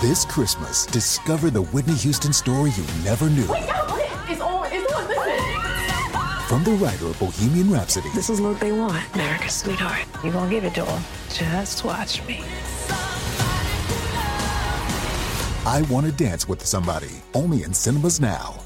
This Christmas, discover the Whitney Houston story you never knew. Wait, no, wait, it's on, it's on, listen. From the writer of Bohemian Rhapsody This is what they want, America's sweetheart. You gonna give it to them? Just watch me. I Want to Dance with Somebody, only in cinemas now.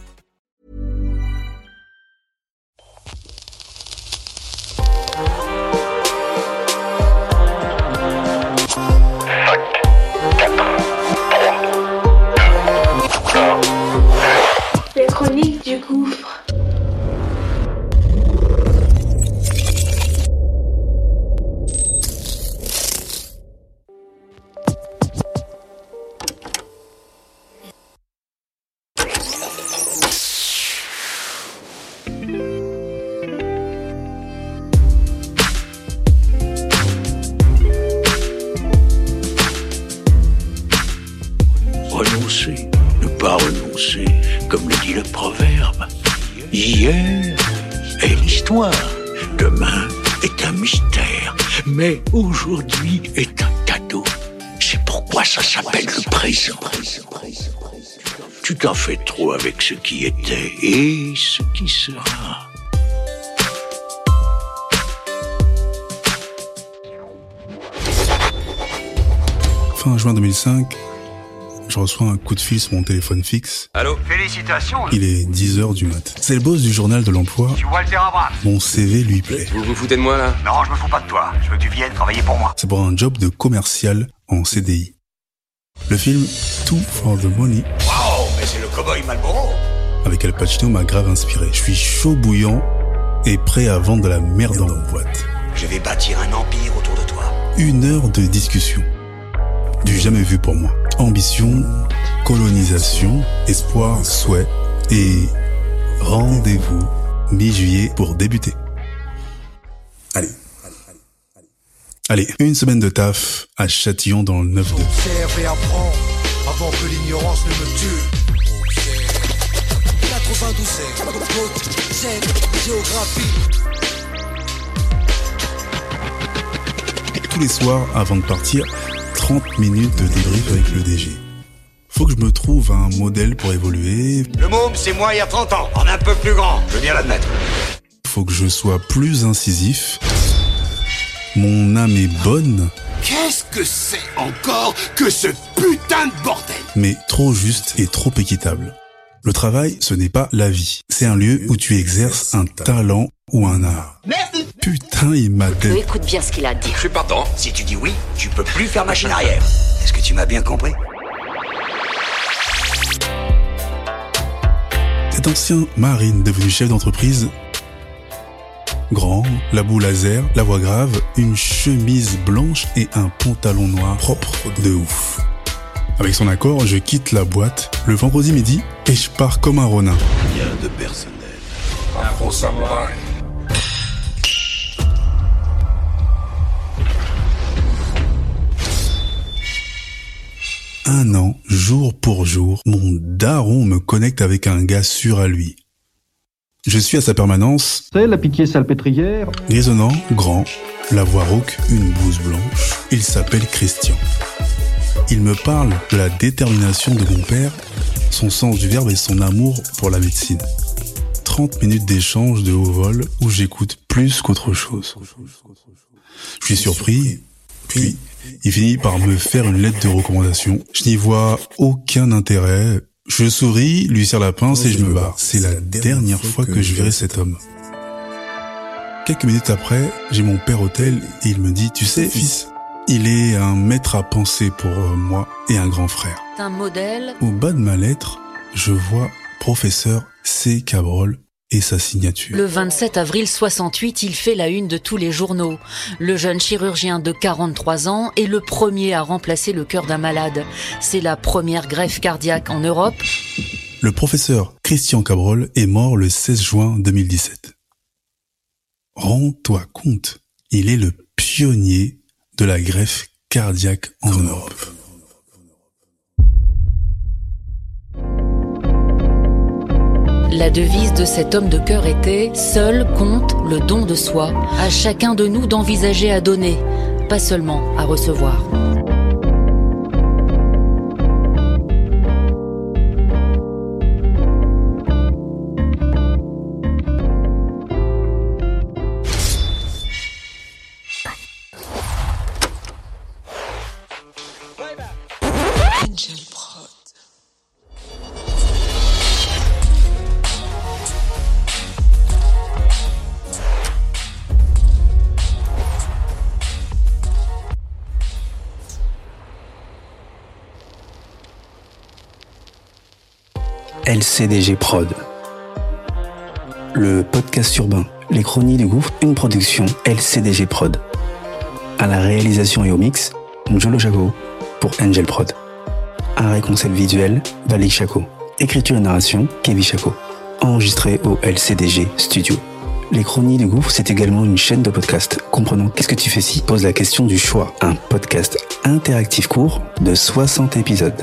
Comme le dit le proverbe. Hier est l'histoire, demain est un mystère, mais aujourd'hui est un cadeau. C'est pourquoi ça s'appelle le présent. Tu t'en fais trop avec ce qui était et ce qui sera. Fin juin 2005, je reçois un coup de fil sur mon téléphone fixe. Allô Félicitations Il est 10h du mat. C'est le boss du journal de l'emploi. Tu Walter Abrams Mon CV lui plaît. Vous vous foutez de moi là? Non, je me fous pas de toi. Je veux que tu viennes travailler pour moi. C'est pour un job de commercial en CDI. Le film Two for the Money Wow, mais c'est le cowboy Malboro avec Al Pacino m'a grave inspiré. Je suis chaud bouillant et prêt à vendre de la merde en boîte. Je vais bâtir un empire autour de toi. Une heure de discussion. Du jamais vu pour moi. Ambition, colonisation, espoir, souhait et rendez-vous mi-juillet pour débuter. Allez. Allez, une semaine de taf à Châtillon dans le 9-2. Observe et apprends avant que l'ignorance ne me tue. 92 géographie. Tous les soirs, avant de partir, 30 minutes de débrief avec le DG. Faut que je me trouve un modèle pour évoluer. Le môme, c'est moi il y a 30 ans, en un peu plus grand. Je veux bien l'admettre. Faut que je sois plus incisif. Mon âme est bonne, Qu'est-ce que c'est encore que ce putain de bordel? Mais trop juste et trop équitable. Le travail, ce n'est pas la vie. C'est un lieu où tu exerces un talent ou un art. Putain, il m'a dé- Écoute bien ce qu'il a à dire. Je suis partant. Si tu dis oui, tu peux plus faire machine arrière. Est-ce que tu m'as bien compris? Cet ancien marine devenu chef d'entreprise, grand, la boule laser, la voix grave, une chemise blanche et un pantalon noir propre de ouf. Avec son accord, je quitte la boîte le vendredi midi et je pars comme un ronin. Rien de personnel. Afro samouraï. Pour jour, mon daron me connecte avec un gars sûr à lui. Je suis à sa permanence, C'est la pitié salpêtrière. Grisonnant, grand, la voix rauque, une blouse blanche. Il s'appelle Christian. Il me parle de la détermination de mon père, son sens du verbe et son amour pour la médecine. 30 minutes d'échange de haut vol où j'écoute plus qu'autre chose. Je suis surpris, puis il finit par me faire une lettre de recommandation. Je n'y vois aucun intérêt. Je souris, lui serre la pince et je me barre. C'est la dernière fois que je verrai cet homme. Quelques minutes après, j'ai mon père au tel et il me dit, tu sais, fils, il est un maître à penser pour euh, moi et un grand frère. Un modèle. Au bas de ma lettre, je vois professeur C. Cabrol et sa signature. Le 27 avril 68, il fait la une de tous les journaux. Le jeune chirurgien de 43 ans est le premier à remplacer le cœur d'un malade. C'est la première greffe cardiaque en Europe. Le professeur Christian Cabrol est mort le 16 juin 2017. Rends-toi compte, il est le pionnier de la greffe cardiaque en Europe. La devise de cet homme de cœur était ⁇ Seul compte le don de soi, à chacun de nous d'envisager à donner, pas seulement à recevoir ⁇ LCDG Prod. Le podcast urbain, les chroniques du gouffre, une production LCDG Prod. À la réalisation et au mix, Njolo Jago pour Angel Prod. Un concept visuel, Valik Chaco. Écriture et narration, Kevin Chaco. Enregistré au LCDG Studio. Les Chroniques du Gouffre, c'est également une chaîne de podcast comprenant Qu'est-ce que tu fais si pose la question du choix. Un podcast interactif court de 60 épisodes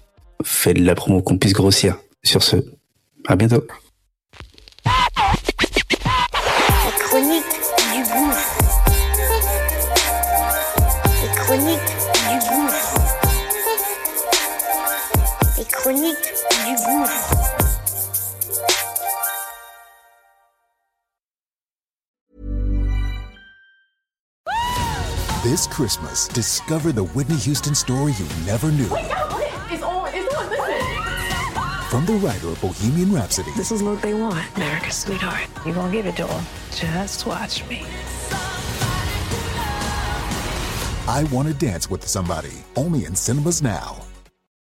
fais de la promo qu'on puisse grossir. Sur ce, à bientôt. Les chroniques du gouffre. Les chroniques du gouffre. Les chroniques du gouffre. This Christmas, discover the Whitney Houston story you never knew. From the writer of Bohemian Rhapsody This is what they want, America's sweetheart. You gonna give it to them. Just watch me. I Want to Dance with Somebody, only in cinemas now.